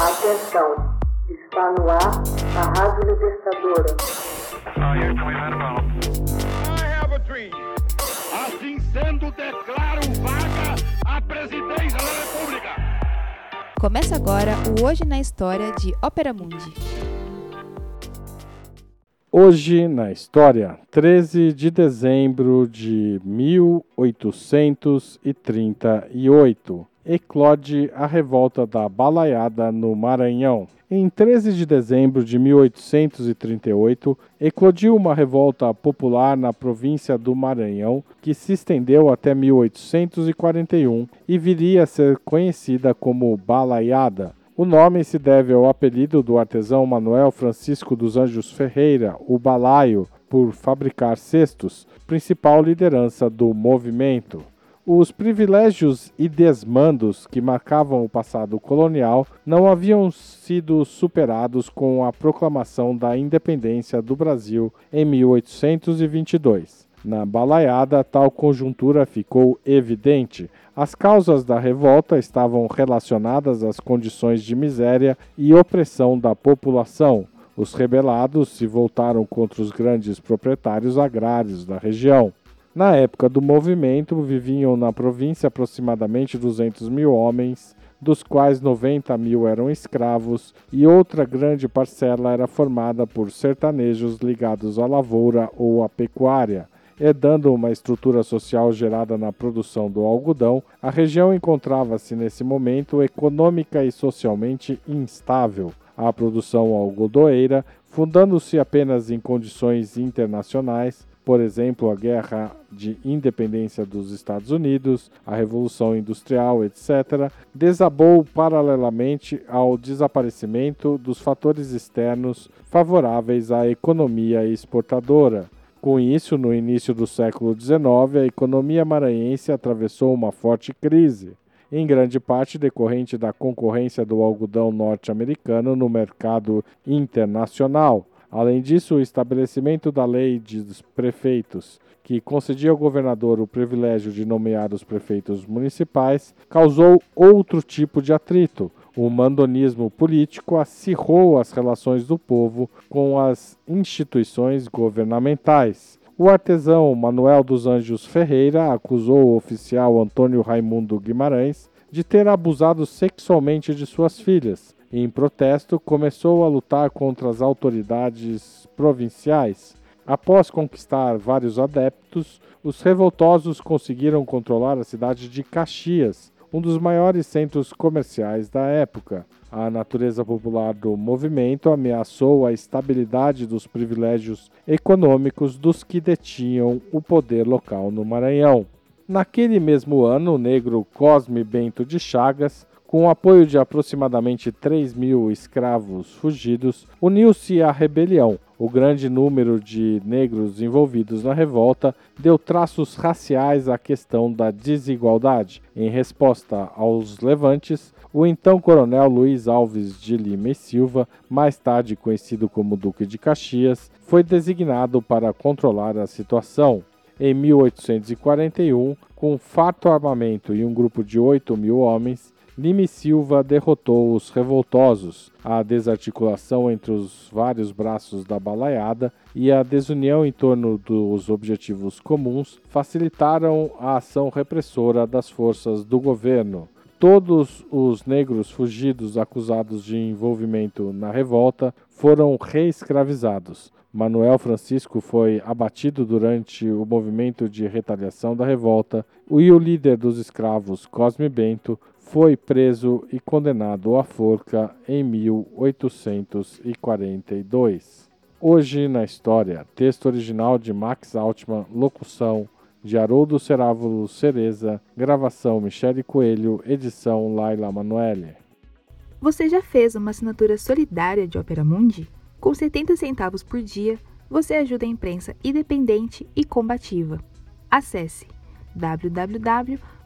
Atenção, está no ar a Rádio Libertadora. Assim sendo, declaro vaga a presidência da República. Começa agora o Hoje na História de Ópera Mundi. Hoje na história, 13 de dezembro de 1838, eclode a revolta da Balaiada no Maranhão. Em 13 de dezembro de 1838, eclodiu uma revolta popular na província do Maranhão que se estendeu até 1841 e viria a ser conhecida como Balaiada. O nome se deve ao apelido do artesão Manuel Francisco dos Anjos Ferreira, o Balaio, por fabricar cestos, principal liderança do movimento. Os privilégios e desmandos que marcavam o passado colonial não haviam sido superados com a proclamação da independência do Brasil em 1822. Na balaiada, tal conjuntura ficou evidente. As causas da revolta estavam relacionadas às condições de miséria e opressão da população. Os rebelados se voltaram contra os grandes proprietários agrários da região. Na época do movimento, viviam na província aproximadamente 200 mil homens, dos quais 90 mil eram escravos, e outra grande parcela era formada por sertanejos ligados à lavoura ou à pecuária. Herdando uma estrutura social gerada na produção do algodão, a região encontrava-se nesse momento econômica e socialmente instável. A produção algodoeira, fundando-se apenas em condições internacionais, por exemplo, a Guerra de Independência dos Estados Unidos, a Revolução Industrial, etc., desabou paralelamente ao desaparecimento dos fatores externos favoráveis à economia exportadora. Com isso, no início do século XIX, a economia maranhense atravessou uma forte crise, em grande parte decorrente da concorrência do algodão norte-americano no mercado internacional Além disso, o estabelecimento da lei dos prefeitos, que concedia ao governador o privilégio de nomear os prefeitos municipais, causou outro tipo de atrito. O mandonismo político acirrou as relações do povo com as instituições governamentais. O artesão Manuel dos Anjos Ferreira acusou o oficial Antônio Raimundo Guimarães de ter abusado sexualmente de suas filhas em protesto, começou a lutar contra as autoridades provinciais. Após conquistar vários adeptos, os revoltosos conseguiram controlar a cidade de Caxias, um dos maiores centros comerciais da época. A natureza popular do movimento ameaçou a estabilidade dos privilégios econômicos dos que detinham o poder local no Maranhão. Naquele mesmo ano, o negro Cosme Bento de Chagas com o apoio de aproximadamente 3 mil escravos fugidos, uniu-se à rebelião. O grande número de negros envolvidos na revolta deu traços raciais à questão da desigualdade. Em resposta aos levantes, o então coronel Luiz Alves de Lima e Silva, mais tarde conhecido como Duque de Caxias, foi designado para controlar a situação. Em 1841, com farto armamento e um grupo de 8 mil homens, Lime Silva derrotou os revoltosos. A desarticulação entre os vários braços da balaiada e a desunião em torno dos objetivos comuns facilitaram a ação repressora das forças do governo. Todos os negros fugidos acusados de envolvimento na revolta foram reescravizados. Manuel Francisco foi abatido durante o movimento de retaliação da revolta e o líder dos escravos, Cosme Bento, foi preso e condenado à forca em 1842. Hoje na história, texto original de Max Altman, locução de Haroldo Cerávulo Cereza, gravação Michele Coelho, edição Laila Manoeli. Você já fez uma assinatura solidária de Opera Mundi? Com 70 centavos por dia, você ajuda a imprensa independente e combativa. Acesse www